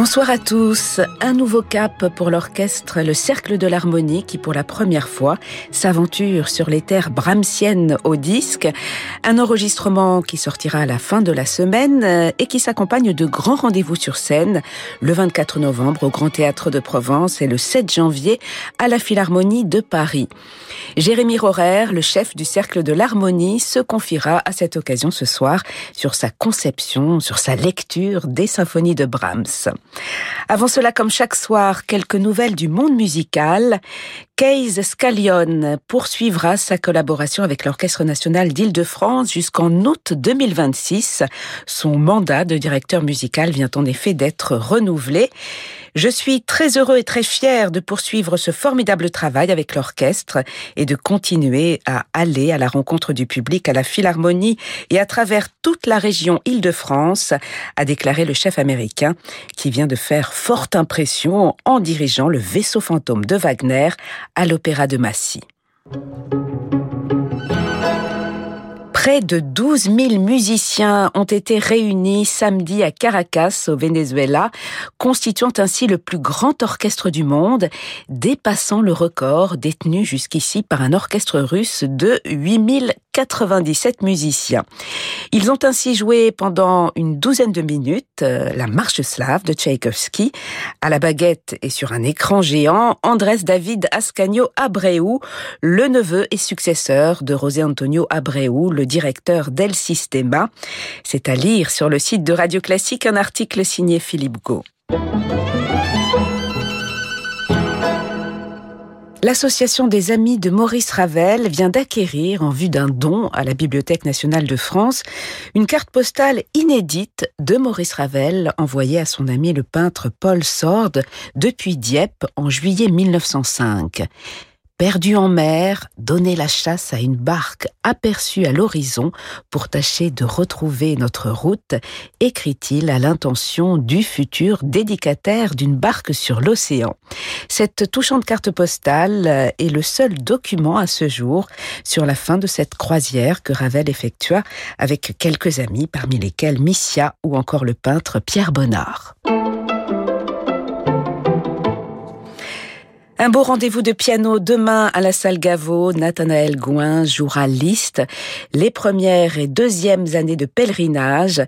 Bonsoir à tous. Un nouveau cap pour l'orchestre Le Cercle de l'Harmonie qui, pour la première fois, s'aventure sur les terres brahmsiennes au disque. Un enregistrement qui sortira à la fin de la semaine et qui s'accompagne de grands rendez-vous sur scène le 24 novembre au Grand Théâtre de Provence et le 7 janvier à la Philharmonie de Paris. Jérémy Rorer, le chef du Cercle de l'Harmonie, se confiera à cette occasion ce soir sur sa conception, sur sa lecture des symphonies de Brahms. Avant cela, comme chaque soir, quelques nouvelles du monde musical. Case Scallion poursuivra sa collaboration avec l'Orchestre national d'Île-de-France jusqu'en août 2026. Son mandat de directeur musical vient en effet d'être renouvelé. Je suis très heureux et très fier de poursuivre ce formidable travail avec l'orchestre et de continuer à aller à la rencontre du public à la Philharmonie et à travers toute la région Île-de-France, a déclaré le chef américain qui vient de faire forte impression en dirigeant le vaisseau fantôme de Wagner à l'Opéra de Massy. Près de 12 000 musiciens ont été réunis samedi à Caracas, au Venezuela, constituant ainsi le plus grand orchestre du monde, dépassant le record détenu jusqu'ici par un orchestre russe de 8 097 musiciens. Ils ont ainsi joué pendant une douzaine de minutes euh, la marche slave de Tchaïkovski. À la baguette et sur un écran géant, Andrés David Ascanio Abreu, le neveu et successeur de José Antonio Abreu, le directeur d'El Sistema. C'est à lire sur le site de Radio Classique un article signé Philippe Gau. L'association des amis de Maurice Ravel vient d'acquérir, en vue d'un don à la Bibliothèque nationale de France, une carte postale inédite de Maurice Ravel envoyée à son ami le peintre Paul Sorde depuis Dieppe en juillet 1905. Perdu en mer, donner la chasse à une barque aperçue à l'horizon pour tâcher de retrouver notre route, écrit-il à l'intention du futur dédicataire d'une barque sur l'océan. Cette touchante carte postale est le seul document à ce jour sur la fin de cette croisière que Ravel effectua avec quelques amis, parmi lesquels Missia ou encore le peintre Pierre Bonnard. Un beau rendez-vous de piano demain à la salle Gaveau. Nathanaël Gouin jouera Liszt, les premières et deuxièmes années de pèlerinage.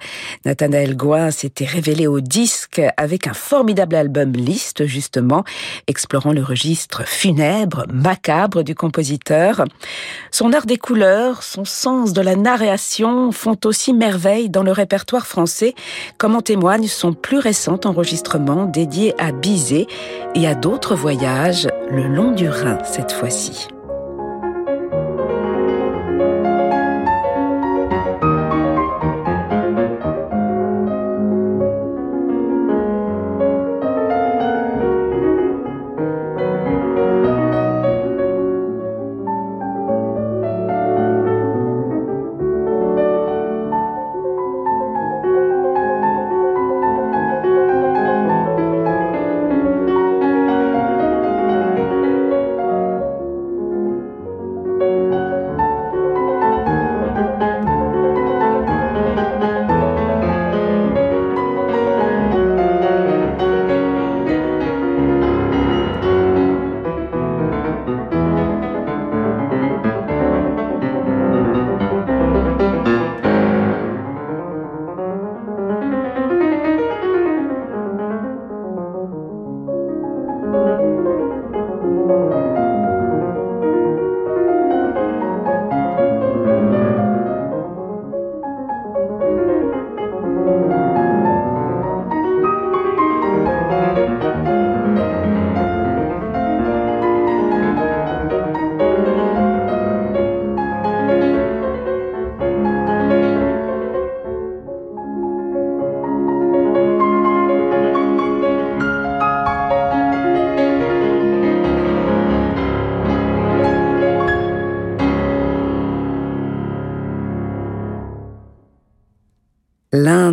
Nathanaël Gouin s'était révélé au disque avec un formidable album Liszt, justement, explorant le registre funèbre, macabre du compositeur. Son art des couleurs, son sens de la narration font aussi merveille dans le répertoire français, comme en témoigne son plus récent enregistrement dédié à Bizet et à d'autres voyages le long du Rhin cette fois-ci.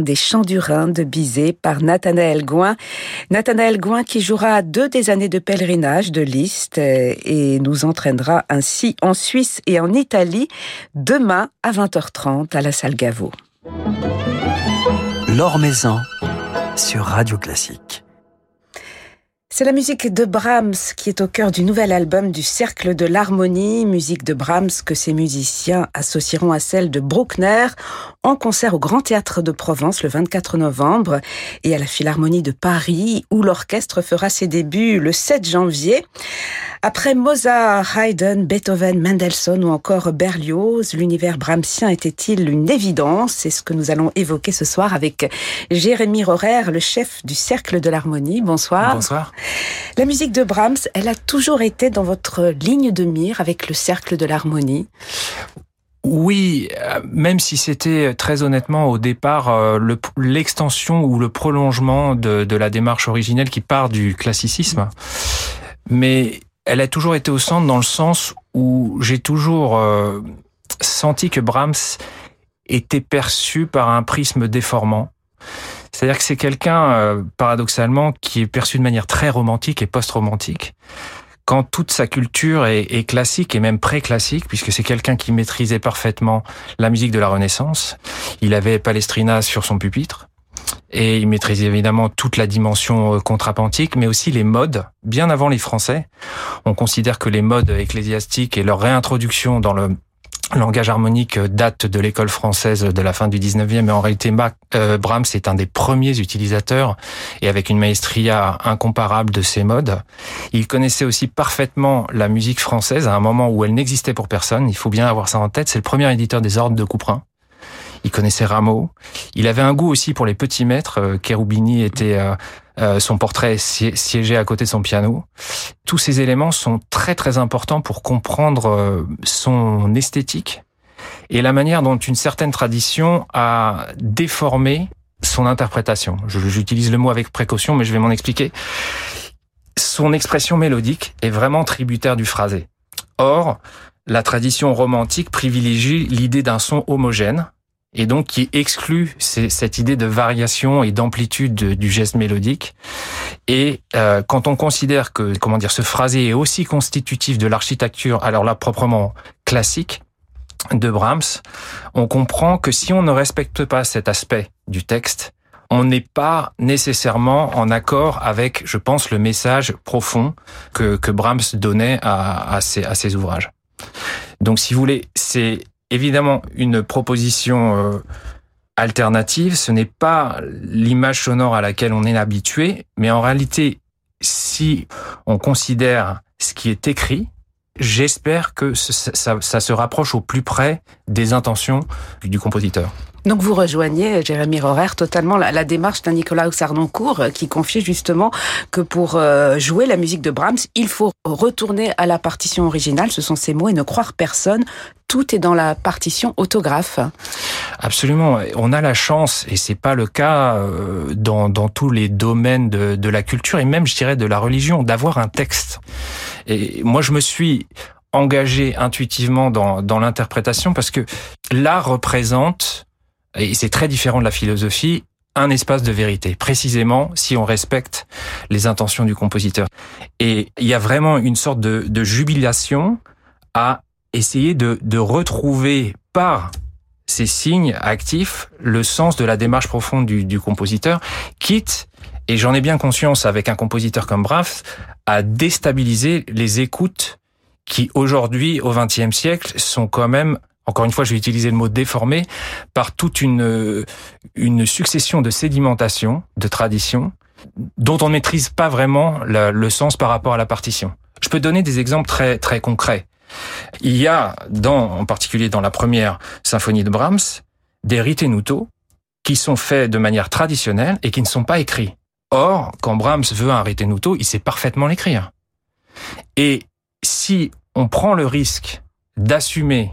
Des Chants du Rhin de Bizet par Nathanaël Gouin. Nathanaël Gouin qui jouera deux des années de pèlerinage de Liszt et nous entraînera ainsi en Suisse et en Italie demain à 20h30 à la salle Gaveau. Maison sur Radio Classique. C'est la musique de Brahms qui est au cœur du nouvel album du Cercle de l'Harmonie, musique de Brahms que ses musiciens associeront à celle de Bruckner en concert au Grand Théâtre de Provence le 24 novembre et à la Philharmonie de Paris où l'orchestre fera ses débuts le 7 janvier. Après Mozart, Haydn, Beethoven, Mendelssohn ou encore Berlioz, l'univers brahmsien était-il une évidence? C'est ce que nous allons évoquer ce soir avec Jérémy Rorer, le chef du Cercle de l'Harmonie. Bonsoir. Bonsoir. La musique de Brahms, elle a toujours été dans votre ligne de mire avec le Cercle de l'Harmonie oui, euh, même si c'était très honnêtement au départ euh, l'extension ou le prolongement de, la démarche originelle qui part du classicisme. Mais elle a toujours été au centre dans le sens où j'ai toujours euh, senti que Brahms était perçu par un prisme déformant. C'est-à-dire que c'est quelqu'un, euh, paradoxalement, qui est perçu de manière très romantique et post-romantique, quand toute sa culture est, est classique et même pré-classique, puisque c'est quelqu'un qui maîtrisait parfaitement la musique de la Renaissance. Il avait Palestrina sur son pupitre. Et il maîtrisait évidemment toute la dimension euh, contrapuntique, mais aussi les modes. Bien avant les Français, on considère que les modes ecclésiastiques et leur réintroduction dans le langage harmonique date de l'école française de la fin du 19e, mais en réalité euh, Brahms est un des premiers utilisateurs et avec une maestria incomparable de ces modes. Il connaissait aussi parfaitement la musique française à un moment où elle n'existait pour personne. Il faut bien avoir ça en tête. C'est le premier éditeur des ordres de Couperin il connaissait Rameau. Il avait un goût aussi pour les petits maîtres. Euh, Cherubini était euh, euh, son portrait siégé à côté de son piano. Tous ces éléments sont très très importants pour comprendre son esthétique et la manière dont une certaine tradition a déformé son interprétation. J'utilise le mot avec précaution, mais je vais m'en expliquer. Son expression mélodique est vraiment tributaire du phrasé. Or, la tradition romantique privilégie l'idée d'un son homogène, et donc qui exclut cette idée de variation et d'amplitude du geste mélodique. Et euh, quand on considère que comment dire ce phrasé est aussi constitutif de l'architecture, alors là proprement classique de Brahms, on comprend que si on ne respecte pas cet aspect du texte, on n'est pas nécessairement en accord avec, je pense, le message profond que, que Brahms donnait à, à, ses, à ses ouvrages. Donc, si vous voulez, c'est évidemment une proposition euh, alternative. Ce n'est pas l'image sonore à laquelle on est habitué, mais en réalité, si on considère ce qui est écrit, j'espère que ça, ça, se rapproche au plus près des intentions du compositeur. Donc vous rejoignez, Jérémy Rorer, totalement la, démarche d'un Nicolas Sarnoncourt euh, qui confiait justement que pour euh, jouer la musique de Brahms, il faut retourner à la partition originale, ce sont ses mots, et ne croire personne. Tout est dans la partition autographe. Absolument. On a la chance, et c'est pas le cas euh, dans, dans tous les domaines de, de la culture et même, je dirais, de la religion, d'avoir un texte. Et moi, je me suis engagé intuitivement dans, dans l'interprétation parce que l'art représente et c'est très différent de la philosophie, un espace de vérité, précisément si on respecte les intentions du compositeur. Et il y a vraiment une sorte de, jubilation à essayer de, retrouver par ces signes actifs le sens de la démarche profonde du, du compositeur, quitte, et j'en ai bien conscience avec un compositeur comme Brahms, à déstabiliser les écoutes qui aujourd'hui, au XXe siècle, sont quand même encore une fois, je vais utiliser le mot déformé, par toute une, une succession de sédimentation, de traditions, dont on ne maîtrise pas vraiment le sens par rapport à la partition. Je peux donner des exemples très, très concrets. Il y a, dans, en particulier dans la première symphonie de Brahms, des ritenuto qui sont faits de manière traditionnelle et qui ne sont pas écrits. Or, quand Brahms veut un ritenuto, il sait parfaitement l'écrire. Et si on prend le risque d'assumer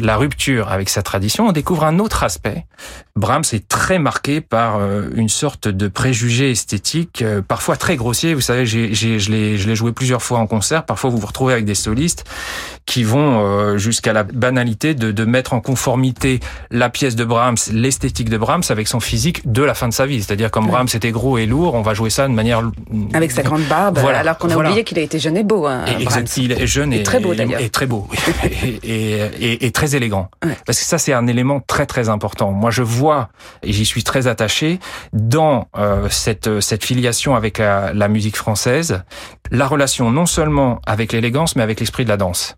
la rupture avec sa tradition, on découvre un autre aspect Brahms est très marqué par euh, une sorte de préjugé esthétique, euh, parfois très grossier. Vous savez, j'ai, j'ai, je l'ai, je l'ai joué plusieurs fois en concert. Parfois, vous vous retrouvez avec des solistes qui vont euh, jusqu'à la banalité de, de mettre en conformité la pièce de Brahms, l'esthétique de Brahms avec son physique de la fin de sa vie. C'est-à-dire comme Brahms était gros et lourd, on va jouer ça de manière avec sa grande barbe, voilà, alors qu'on a oublié qu'il a été jeune et beau. Hein, exact, il est jeune et, très beau d'ailleurs, et très beau et, et, et, très élégant. Ouais. Parce que ça, c'est un élément très très important. Moi, je vois et j'y suis très attaché dans euh, cette cette filiation avec la musique française, la relation non seulement avec l'élégance, mais avec l'esprit de la danse.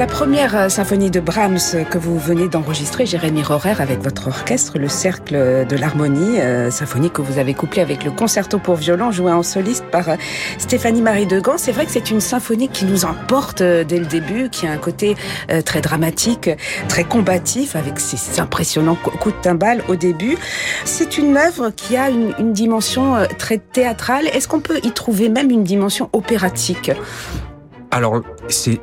La première euh, symphonie de Brahms que vous venez d'enregistrer, Jérémy Rorer, avec votre orchestre, le Cercle de l'Harmonie, euh, symphonie que vous avez couplée avec le concerto pour violon joué en soliste par euh, Stéphanie Marie Degan. C'est vrai que c'est une symphonie qui nous emporte dès le début, qui a un côté très dramatique, très combatif, avec ces impressionnants coups de timbale au début. C'est une œuvre qui a une, une dimension très théâtrale. Est-ce qu'on peut y trouver même une dimension opératique? Alors, c'est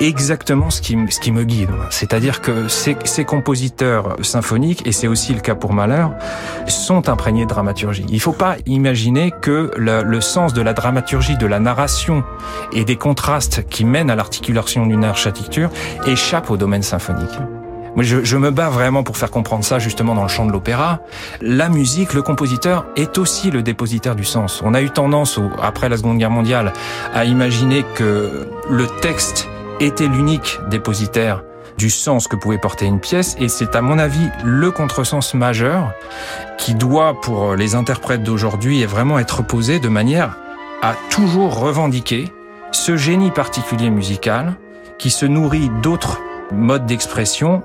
exactement ce qui, ce qui me guide. C'est-à-dire que ces, ces, compositeurs symphoniques, et c'est aussi le cas pour Mahler, sont imprégnés de dramaturgie. Il ne faut pas imaginer que le, le, sens de la dramaturgie, de la narration et des contrastes qui mènent à l'articulation d'une architecture échappe au domaine symphonique. Moi, je, je, me bats vraiment pour faire comprendre ça justement dans le champ de l'opéra. La musique, le compositeur est aussi le dépositaire du sens. On a eu tendance, après la Seconde Guerre mondiale, à imaginer que le texte était l'unique dépositaire du sens que pouvait porter une pièce et c'est à mon avis le contresens majeur qui doit pour les interprètes d'aujourd'hui vraiment être posé de manière à toujours revendiquer ce génie particulier musical qui se nourrit d'autres modes d'expression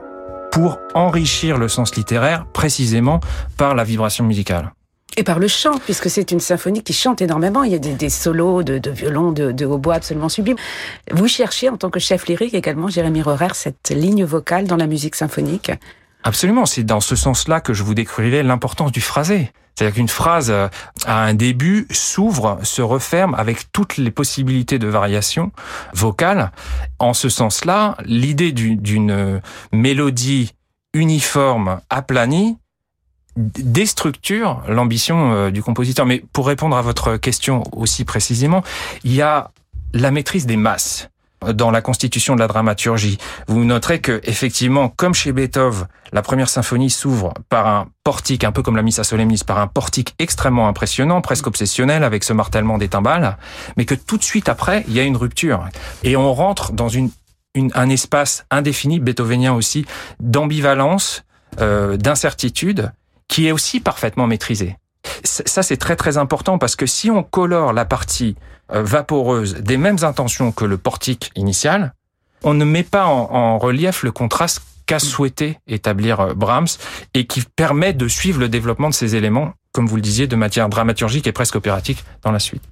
pour enrichir le sens littéraire précisément par la vibration musicale. Et par le chant, puisque c'est une symphonie qui chante énormément. Il y a des, solos de, violon, de, hautbois absolument sublimes. Vous cherchez, en tant que chef lyrique également, Jérémy Rorer, cette ligne vocale dans la musique symphonique? Absolument, c'est dans ce sens-là que je vous décrivais l'importance du phrasé. C'est-à-dire qu'une phrase euh, à un début s'ouvre, se referme avec toutes les possibilités de variation vocale. En ce sens-là, l'idée d'une mélodie uniforme, aplanie, déstructure l'ambition euh, du compositeur. Mais pour répondre à votre question aussi précisément, il y a la maîtrise des masses dans la constitution de la dramaturgie. Vous noterez que, effectivement, comme chez Beethoven, la première symphonie s'ouvre par un portique, un peu comme la Missa Solemnis, par un portique extrêmement impressionnant, presque obsessionnel, avec ce martèlement des timbales, mais que tout de suite après, il y a une rupture. Et on rentre dans une, un espace indéfini, beethovenien aussi, d'ambivalence, euh, d'incertitude, qui est aussi parfaitement maîtrisé. Ça, c'est très très important parce que si on colore la partie euh, vaporeuse des mêmes intentions que le portique initial, on ne met pas en, relief le contraste qu'a souhaité établir euh, Brahms et qui permet de suivre le développement de ces éléments, comme vous le disiez, de matière dramaturgique et presque opératique dans la suite.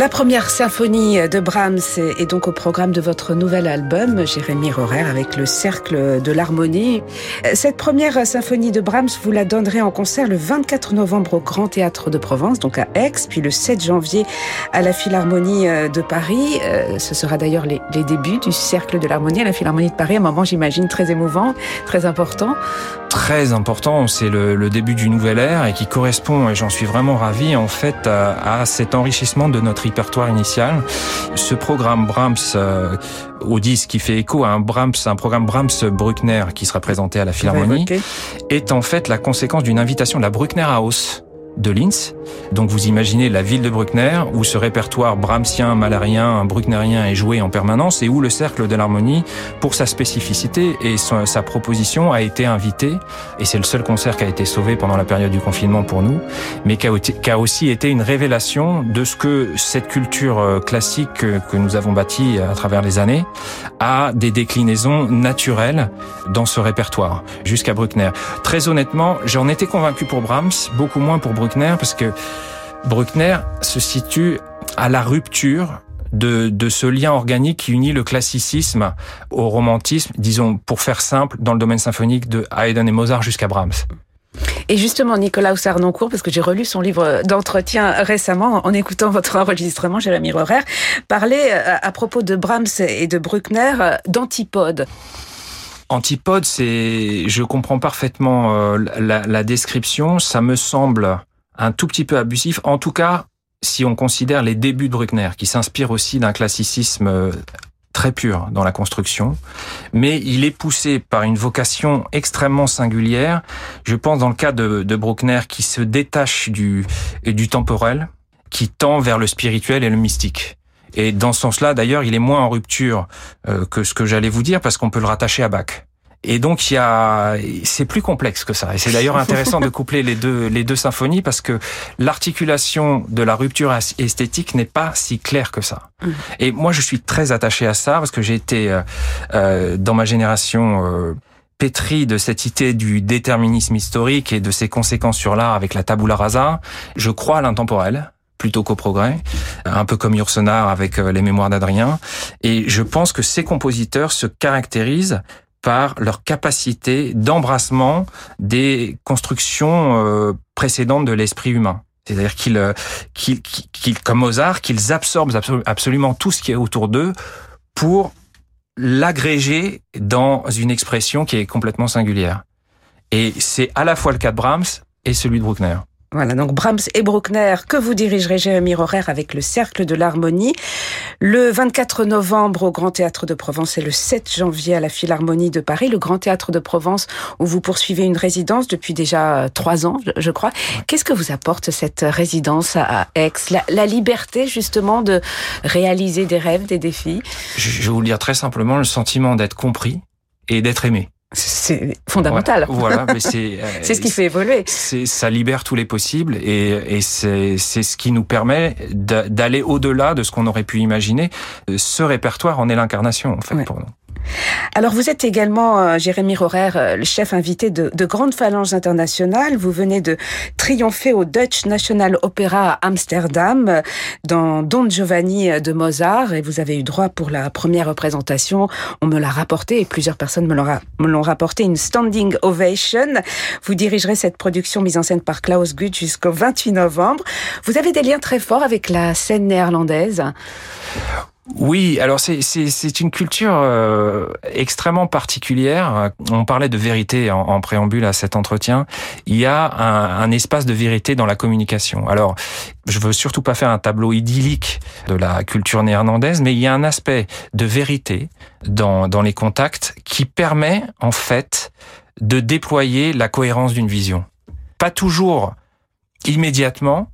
La première symphonie de Brahms est donc au programme de votre nouvel album, Jérémy Rorer, avec le Cercle de l'Harmonie. Cette première symphonie de Brahms, vous la donnerez en concert le 24 novembre au Grand Théâtre de Provence, donc à Aix, puis le 7 janvier à la Philharmonie de Paris. Euh, ce sera d'ailleurs les, débuts du Cercle de l'Harmonie à la Philharmonie de Paris, un moment, j'imagine, très émouvant, très important. Très important, c'est le, début du nouvel ère et qui correspond, et j'en suis vraiment ravi, en fait, à, à cet enrichissement de notre répertoire initial. Ce programme Brahms euh, au disque qui fait écho à un Brahms, un programme Brahms-Bruckner qui sera présenté à la Philharmonie, est en fait la conséquence d'une invitation de la Bruckner House de Linz. Donc vous imaginez la ville de Bruckner où ce répertoire brahmsien, malarien, brucknerien est joué en permanence et où le cercle de l'harmonie, pour sa spécificité et sa proposition, a été invité. Et c'est le seul concert qui a été sauvé pendant la période du confinement pour nous, mais qui a, aussi été une révélation de ce que cette culture classique que nous avons bâtie à travers les années a des déclinaisons naturelles dans ce répertoire jusqu'à Bruckner. Très honnêtement, j'en étais convaincu pour Brahms, beaucoup moins pour Bruckner parce que Bruckner se situe à la rupture de, de, ce lien organique qui unit le classicisme au romantisme, disons pour faire simple, dans le domaine symphonique de Haydn et Mozart jusqu'à Brahms. Et justement, Nicolas Sarnoncourt, parce que j'ai relu son livre d'entretien récemment en écoutant votre enregistrement, Jérémy Rorer, parlait à propos de Brahms et de Bruckner d'antipode. Antipode, c'est, je comprends parfaitement euh, la, la, description. Ça me semble un tout petit peu abusif. En tout cas, si on considère les débuts de Bruckner, qui s'inspire aussi d'un classicisme très pur dans la construction, mais il est poussé par une vocation extrêmement singulière. Je pense dans le cas de, de Bruckner qui se détache du, du temporel, qui tend vers le spirituel et le mystique. Et dans ce sens-là, d'ailleurs, il est moins en rupture euh, que ce que j'allais vous dire parce qu'on peut le rattacher à Bach. Et donc il y a, c'est plus complexe que ça. Et c'est d'ailleurs intéressant de coupler les deux les deux symphonies parce que l'articulation de la rupture esthétique n'est pas si claire que ça. Et moi je suis très attaché à ça parce que j'ai été euh, euh, dans ma génération euh, pétri de cette idée du déterminisme historique et de ses conséquences sur l'art avec la tabula rasa. Je crois à l'intemporel plutôt qu'au progrès, un peu comme Yourcenar avec les mémoires d'Adrien. Et je pense que ces compositeurs se caractérisent par leur capacité d'embrassement des constructions euh, précédentes de l'esprit humain. C'est-à-dire qu'ils, qu'ils, qu'ils, comme Mozart, qu'ils absorbent absolument tout ce qui est autour d'eux pour l'agréger dans une expression qui est complètement singulière. Et c'est à la fois le cas de Brahms et celui de Bruckner. Voilà, donc Brahms et Bruckner, que vous dirigerez Jérémy Rorer avec le Cercle de l'Harmonie. Le 24 novembre au Grand Théâtre de Provence et le 7 janvier à la Philharmonie de Paris, le Grand Théâtre de Provence où vous poursuivez une résidence depuis déjà trois ans, je crois. Qu'est-ce que vous apporte cette résidence à Aix? La, la, liberté justement de réaliser des rêves, des défis? Je vais vous le dire très simplement, le sentiment d'être compris et d'être aimé. C'est fondamental. Voilà, mais c'est c'est ce qui fait évoluer. Ça libère tous les possibles et, et c'est c'est ce qui nous permet d'aller au-delà de ce qu'on aurait pu imaginer. Ce répertoire en est l'incarnation en fait ouais. pour nous. Alors vous êtes également, euh, Jérémy Rorer, euh, le chef invité de, de Grande Phalange Internationale. Vous venez de triompher au Dutch National Opera à Amsterdam euh, dans Don Giovanni de Mozart et vous avez eu droit pour la première représentation, on me l'a rapporté et plusieurs personnes me l'ont rapporté, une standing ovation. Vous dirigerez cette production mise en scène par Klaus Guth jusqu'au 28 novembre. Vous avez des liens très forts avec la scène néerlandaise oui, alors c'est une culture euh, extrêmement particulière. On parlait de vérité en, en, préambule à cet entretien. Il y a un, un, espace de vérité dans la communication. Alors, je veux surtout pas faire un tableau idyllique de la culture néerlandaise, mais il y a un aspect de vérité dans, dans les contacts qui permet en fait de déployer la cohérence d'une vision. Pas toujours immédiatement,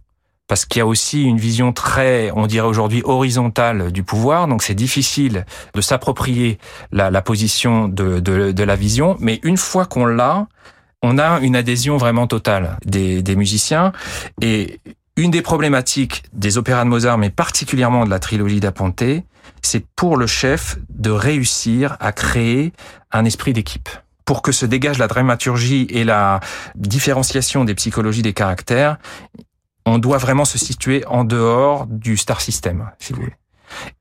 parce qu'il y a aussi une vision très, on dirait aujourd'hui, horizontale du pouvoir, donc c'est difficile de s'approprier la, position de, la vision, mais une fois qu'on l'a, on a une adhésion vraiment totale des, des musiciens, et une des problématiques des opéras de Mozart, mais particulièrement de la trilogie d'Aponte, c'est pour le chef de réussir à créer un esprit d'équipe. Pour que se dégage la dramaturgie et la différenciation des psychologies des caractères, on doit vraiment se situer en dehors du star system, si vous voulez.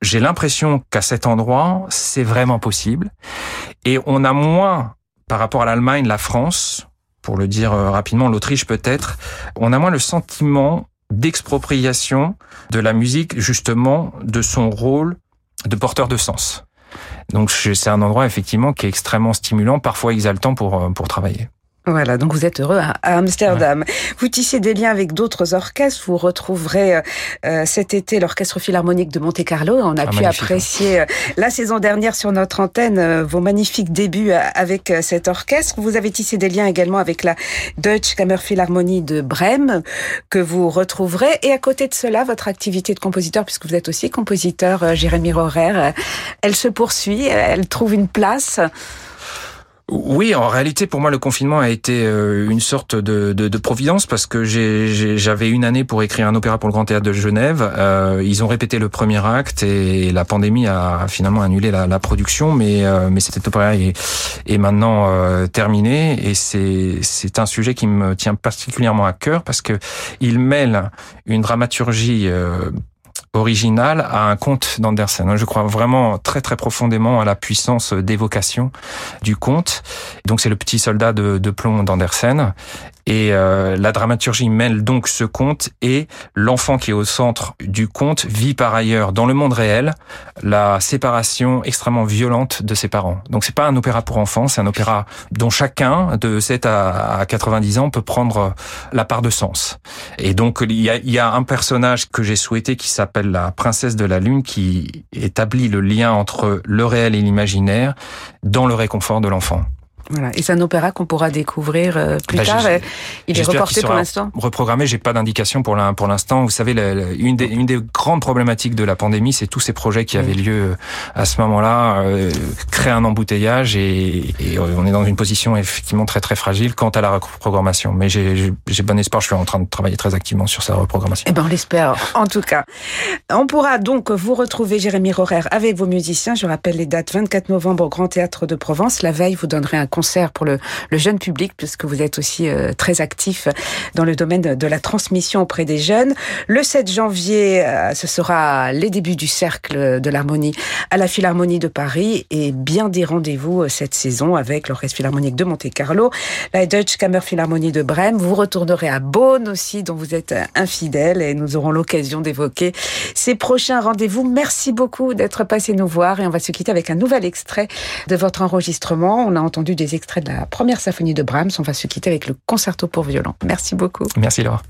J'ai l'impression qu'à cet endroit, c'est vraiment possible. Et on a moins, par rapport à l'Allemagne, la France, pour le dire euh, rapidement, l'Autriche peut-être, on a moins le sentiment d'expropriation de la musique, justement, de son rôle de porteur de sens. Donc c'est un endroit effectivement qui est extrêmement stimulant, parfois exaltant pour, euh, pour travailler. Voilà, donc vous êtes heureux à Amsterdam. Vous tissez des liens avec d'autres orchestres. Vous retrouverez euh, euh, cet été l'Orchestre Philharmonique de Monte-Carlo. On a ah, pu apprécier euh, la saison dernière sur notre antenne vos magnifiques débuts avec cet orchestre. Vous avez tissé des liens également avec la Deutsche Kammerphilharmonie de Brême que vous retrouverez. Et à côté de cela, votre activité de compositeur, puisque vous êtes aussi compositeur, Jérémy Rorer, elle se poursuit, elle trouve une place. Oui, en réalité, pour moi, le confinement a été euh, une sorte de, de, de providence parce que j'avais une année pour écrire un opéra pour le Grand Théâtre de Genève. Euh, ils ont répété le premier acte et la pandémie a finalement annulé la, la production, mais euh, mais cet opéra est, est maintenant terminé et c'est c'est un sujet qui me tient particulièrement à cœur parce que il mêle une dramaturgie original à un conte d'Andersen. Je crois vraiment très très profondément à la puissance d'évocation du conte. Donc c'est le petit soldat de, de plomb d'Andersen et euh, la dramaturgie mêle donc ce conte et l'enfant qui est au centre du conte vit par ailleurs dans le monde réel la séparation extrêmement violente de ses parents. Donc c'est pas un opéra pour enfants, c'est un opéra dont chacun de 7 à 90 ans peut prendre la part de sens. Et donc il y a, il y a un personnage que j'ai souhaité qui s'appelle la princesse de la lune qui établit le lien entre le réel et l'imaginaire dans le réconfort de l'enfant. Voilà. Et c'est un opéra qu'on pourra découvrir euh, plus bah, tard. Il est reporté pour l'instant. Reprogrammé. J'ai pas d'indication pour l'instant. Vous savez, une, des, une des grandes problématiques de la pandémie, c'est tous ces projets qui avaient lieu euh, à ce moment-là euh, créent un embouteillage et, et, on est dans une position effectivement très très fragile quant à la reprogrammation. Mais j'ai bon espoir. Je suis en train de travailler très activement sur sa reprogrammation. Eh ben, on l'espère. en tout cas, on pourra donc vous retrouver, Jérémy Rorer, avec vos musiciens. Je rappelle les dates 24 novembre au Grand Théâtre de Provence. La veille, vous donnerez un concert pour le, jeune public, puisque vous êtes aussi euh, très actif dans le domaine de, la transmission auprès des jeunes. Le 7 janvier, euh, ce sera les débuts du Cercle de l'Harmonie à la Philharmonie de Paris et bien des rendez-vous euh, cette saison avec l'Orchestre Philharmonique de Monte-Carlo, la Deutsche Kammerphilharmonie de Brême. Vous retournerez à Beaune aussi, dont vous êtes infidèle et nous aurons l'occasion d'évoquer ces prochains rendez-vous. Merci beaucoup d'être passé nous voir et on va se quitter avec un nouvel extrait de votre enregistrement. On a entendu des extraits la première symphonie de Brahms. On va se quitter avec le concerto pour violon. Merci beaucoup. Merci Laura.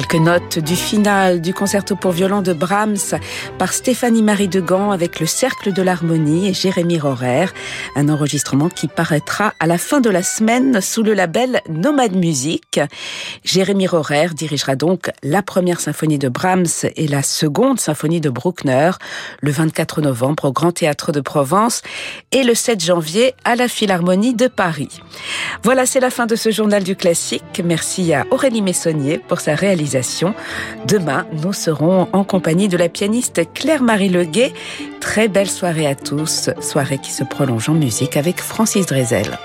Quelques notes du final du concerto pour violon de Brahms par Stéphanie Marie de Gand avec le Cercle de l'Harmonie et Jérémy Rorer. Un enregistrement qui paraîtra à la fin de la semaine sous le label Nomade Music. Jérémy Rorer dirigera donc la première symphonie de Brahms et la seconde symphonie de Bruckner le 24 novembre au Grand Théâtre de Provence et le 7 janvier à la Philharmonie de Paris. Voilà, c'est la fin de ce journal du classique. Merci à Aurélie Messonnier pour sa Demain, nous serons en compagnie de la pianiste Claire-Marie Leguet. Très belle soirée à tous, soirée qui se prolonge en musique avec Francis Drezel.